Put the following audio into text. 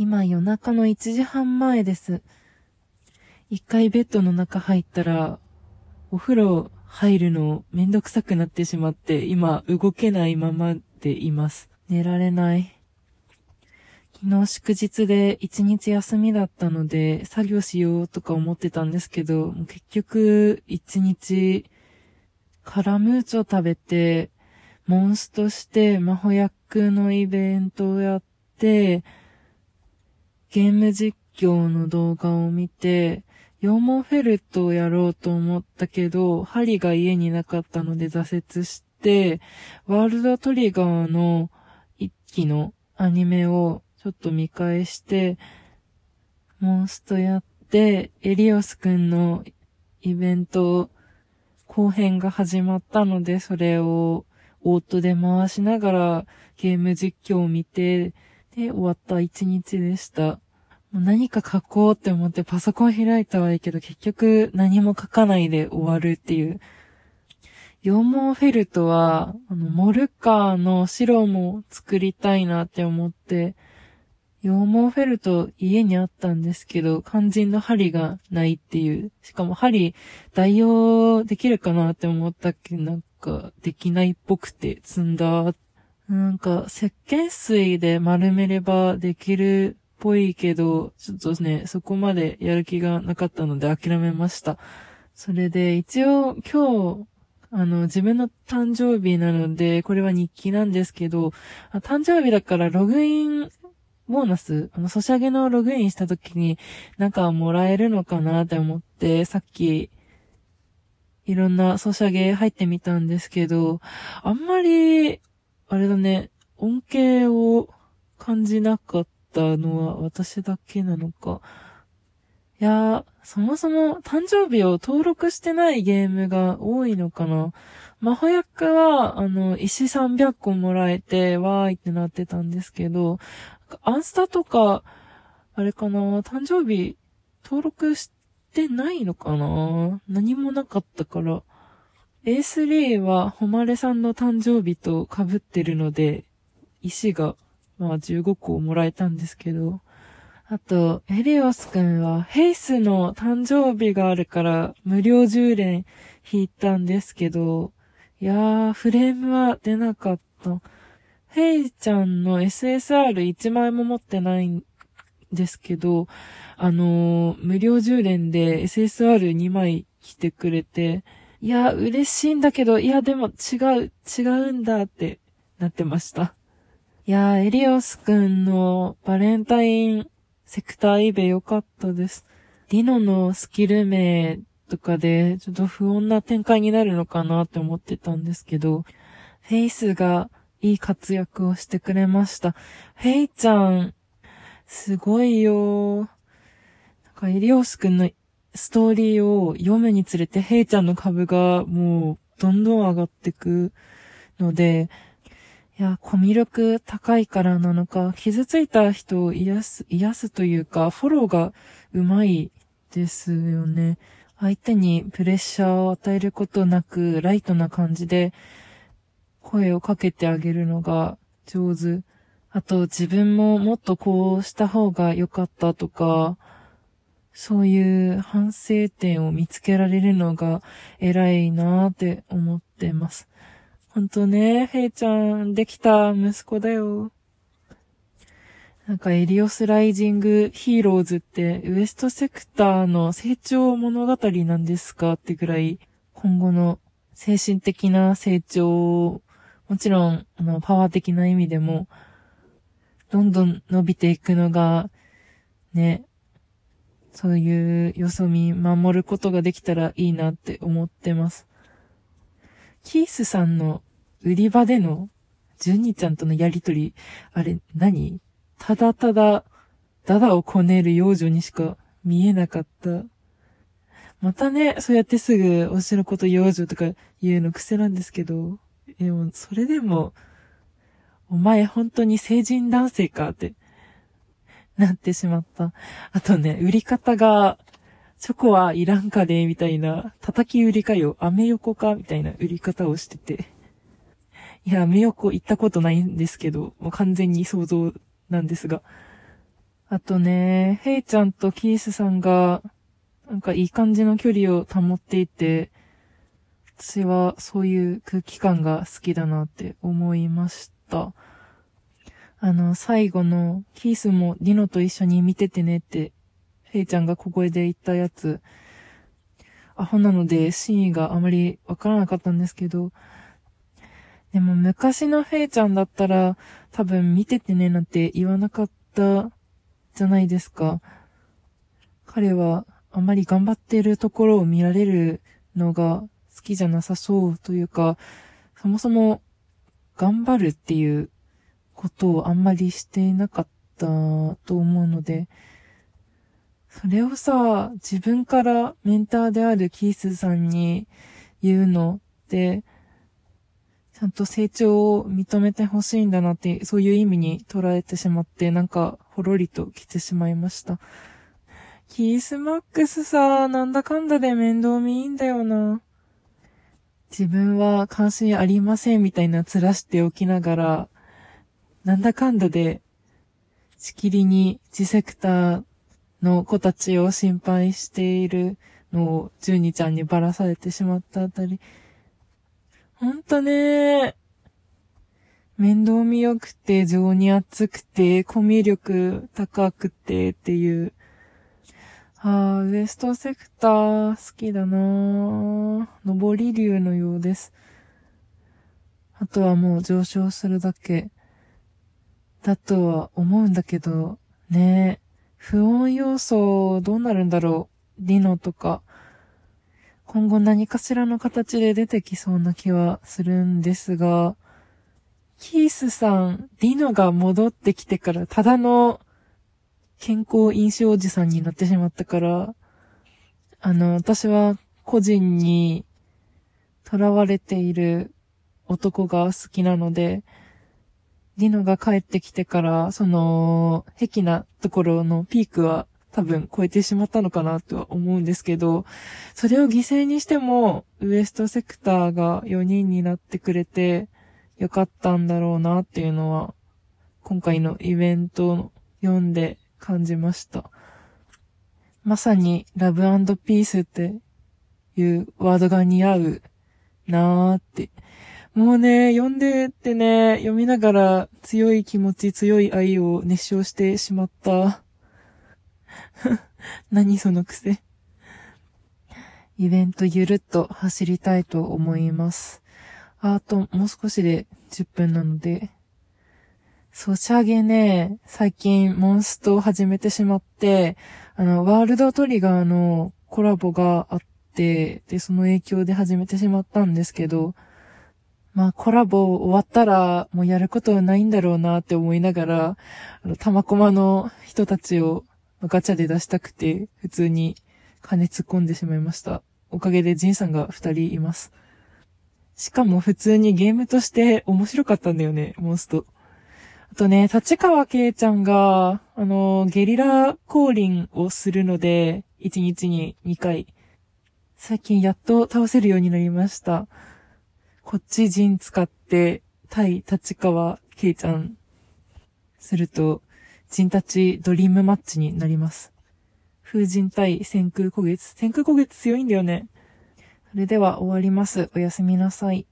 今夜中の1時半前です。一回ベッドの中入ったら、お風呂入るのめんどくさくなってしまって、今動けないままでいます。寝られない。昨日祝日で一日休みだったので、作業しようとか思ってたんですけど、結局一日カラムーチョ食べて、モンストして、魔法役のイベントをやって、ゲーム実況の動画を見て、羊毛フェルトをやろうと思ったけど、針が家になかったので挫折して、ワールドトリガーの一期のアニメをちょっと見返して、モンストやって、エリオスくんのイベント後編が始まったので、それをオートで回しながらゲーム実況を見て、で、終わった一日でした。もう何か書こうって思ってパソコン開いたはいいけど、結局何も書かないで終わるっていう。羊毛フェルトは、あの、モルカーの白も作りたいなって思って、羊毛フェルト家にあったんですけど、肝心の針がないっていう。しかも針代用できるかなって思ったっけど、なんかできないっぽくて積んだ。なんか石鹸水で丸めればできるっぽいけど、ちょっとね、そこまでやる気がなかったので諦めました。それで一応今日、あの、自分の誕生日なので、これは日記なんですけど、誕生日だからログインボーナス、あの、ソシャゲのログインした時に、なんかもらえるのかなって思って、さっき、いろんなソシャゲ入ってみたんですけど、あんまり、あれだね、恩恵を感じなかったのは私だけなのか。いやー、そもそも誕生日を登録してないゲームが多いのかな。魔法役は、あの、石300個もらえて、わーいってなってたんですけど、アンスタとか、あれかな、誕生日登録してないのかな何もなかったから。A3 は、誉れさんの誕生日と被ってるので、石が、まあ15個もらえたんですけど、あと、エリオスくんは、ヘイスの誕生日があるから、無料10連引いたんですけど、いやー、フレームは出なかった。ヘイちゃんの SSR1 枚も持ってないんですけど、あのー無料10連で SSR2 枚来てくれて、いや、嬉しいんだけど、いや、でも違う、違うんだってなってました。いや、エリオスくんのバレンタインセクターイベ良かったです。ディノのスキル名とかで、ちょっと不穏な展開になるのかなって思ってたんですけど、フェイスがいい活躍をしてくれました。フェイちゃん、すごいよなんか、エリオスくんのストーリーを読むにつれて、ヘイちゃんの株がもう、どんどん上がってくので、いや、コミュ力高いからなのか、傷ついた人を癒す、癒すというか、フォローがうまいですよね。相手にプレッシャーを与えることなく、ライトな感じで、声をかけてあげるのが上手。あと、自分ももっとこうした方が良かったとか、そういう反省点を見つけられるのが偉いなーって思ってます。ほんとね、フェイちゃん、できた息子だよ。なんかエリオスライジングヒーローズってウエストセクターの成長物語なんですかってぐらい今後の精神的な成長、もちろんあのパワー的な意味でもどんどん伸びていくのがね、そういうよそ見守ることができたらいいなって思ってます。キースさんの売り場でのジュニちゃんとのやりとり、あれ何？ただただ、ダダをこねる幼女にしか見えなかった。またね、そうやってすぐ推しのこと幼女とか言うの癖なんですけど、でも、それでも、お前本当に成人男性かって、なってしまった。あとね、売り方が、チョコはいらんかねみたいな、叩き売りかよ、アメ横かみたいな売り方をしてて。いや、アメ横行ったことないんですけど、もう完全に想像なんですが。あとね、ヘイちゃんとキースさんが、なんかいい感じの距離を保っていて、私はそういう空気感が好きだなって思いました。あの、最後の、キースもディノと一緒に見ててねって、ヘイちゃんが小声で言ったやつ、アホなので真意があまりわからなかったんですけど、でも昔のフェイちゃんだったら多分見ててねなんて言わなかったじゃないですか。彼はあまり頑張ってるところを見られるのが好きじゃなさそうというか、そもそも頑張るっていうことをあんまりしていなかったと思うので、それをさ、自分からメンターであるキースさんに言うのって、ちゃんと成長を認めてほしいんだなって、そういう意味に捉えてしまって、なんか、ほろりと来てしまいました。キースマックスさ、なんだかんだで面倒見いいんだよな。自分は関心ありませんみたいな面しておきながら、なんだかんだで、しきりにジセクターの子たちを心配しているのを、ジュニちゃんにばらされてしまったあたり、ほんとね、面倒見よくて、情に熱くて、コミュ力高くてっていう。ああ、ウエストセクター好きだな上り竜のようです。あとはもう上昇するだけ。だとは思うんだけど、ね不穏要素どうなるんだろう？ディノとか。今後何かしらの形で出てきそうな気はするんですが、キースさん、ディノが戻ってきてからただの健康飲酒おじさんになってしまったから、あの、私は個人に囚われている男が好きなので、ディノが帰ってきてから、その、壁なところのピークは多分超えてしまったのかなとは思うんですけど、それを犠牲にしても、ウエストセクターが4人になってくれてよかったんだろうなっていうのは、今回のイベントを読んで感じました。まさにラブピースっていうワードが似合うなーって。もうね、読んでってね、読みながら強い気持ち、強い愛を熱唱してしまった。何その癖。イベントゆるっと走りたいと思います。あと、もう少しで10分なので。ソシャゲね、最近モンストを始めてしまって、あの、ワールドトリガーのコラボがあって、で、その影響で始めてしまったんですけど、まあコラボ終わったらもうやることはないんだろうなって思いながら、あの、玉駒の人たちをガチャで出したくて、普通に金突っ込んでしまいました。おかげでジンさんが二人います。しかも普通にゲームとして面白かったんだよね、モンスト。あとね、立川圭ちゃんが、あの、ゲリラ降臨をするので、1日に2回。最近やっと倒せるようになりました。こっち陣使って、対立川圭ちゃんすると、人たちドリームマッチになります。風神対先空古月。先空古月強いんだよね。それでは終わります。おやすみなさい。